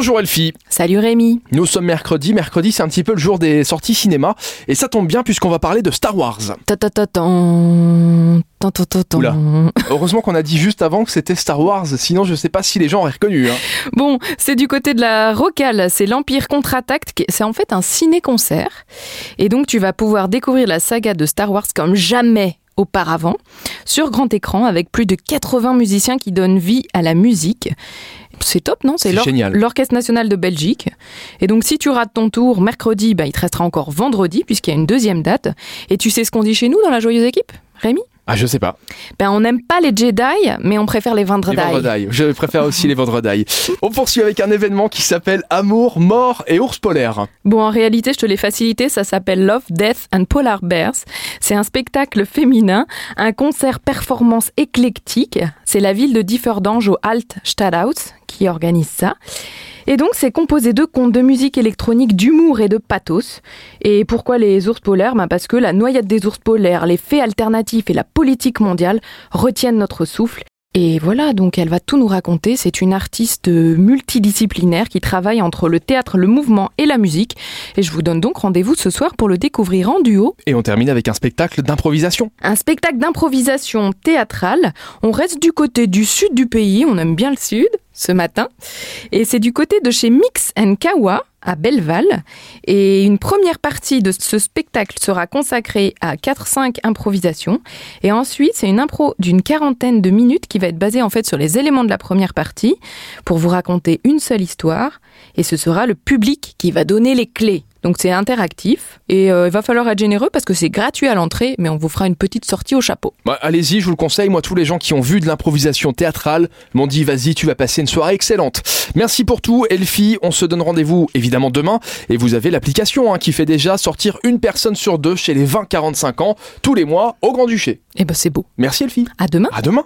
Bonjour Elfie. Salut Rémi. Nous sommes mercredi. Mercredi, c'est un petit peu le jour des sorties cinéma. Et ça tombe bien puisqu'on va parler de Star Wars. Oula. Heureusement qu'on a dit juste avant que c'était Star Wars. Sinon, je sais pas si les gens auraient reconnu. hein. Bon, c'est du côté de la Rocale, c'est l'Empire contre-attaque. C'est en fait un ciné-concert. Et donc, tu vas pouvoir découvrir la saga de Star Wars comme jamais auparavant, sur grand écran, avec plus de 80 musiciens qui donnent vie à la musique. C'est top, non? C'est l'Orchestre national de Belgique. Et donc, si tu rates ton tour mercredi, bah, il te restera encore vendredi, puisqu'il y a une deuxième date. Et tu sais ce qu'on dit chez nous dans la joyeuse équipe, Rémi? Ah, je sais pas. ben, on n'aime pas les Jedi, mais on préfère les vendredis. Les vendredis. Je préfère aussi les vendredis. On poursuit avec un événement qui s'appelle Amour, mort et ours polaire. Bon, en réalité, je te l'ai facilité, ça s'appelle Love, Death and Polar Bears. C'est un spectacle féminin, un concert performance éclectique. C'est la ville de Differdange au Alt Stadthaus qui organise ça. Et donc, c'est composé de contes de musique électronique, d'humour et de pathos. Et pourquoi les ours polaires? Ben Parce que la noyade des ours polaires, les faits alternatifs et la politique mondiale retiennent notre souffle. Et voilà, donc elle va tout nous raconter. C'est une artiste multidisciplinaire qui travaille entre le théâtre, le mouvement et la musique. Et je vous donne donc rendez-vous ce soir pour le découvrir en duo. Et on termine avec un spectacle d'improvisation. Un spectacle d'improvisation théâtrale. On reste du côté du sud du pays, on aime bien le sud ce matin. Et c'est du côté de chez Mix Kawa à Belleval. Et une première partie de ce spectacle sera consacrée à 4-5 improvisations. Et ensuite, c'est une impro d'une quarantaine de minutes qui va être basée en fait sur les éléments de la première partie pour vous raconter une seule histoire. Et ce sera le public qui va donner les clés. Donc c'est interactif et euh, il va falloir être généreux parce que c'est gratuit à l'entrée, mais on vous fera une petite sortie au chapeau. Bah, Allez-y, je vous le conseille. Moi, tous les gens qui ont vu de l'improvisation théâtrale m'ont dit vas-y, tu vas passer une soirée excellente. Merci pour tout, Elfie. On se donne rendez-vous évidemment demain. Et vous avez l'application hein, qui fait déjà sortir une personne sur deux chez les 20-45 ans tous les mois au Grand-Duché. Et ben c'est beau. Merci, Elfie. À demain. À demain.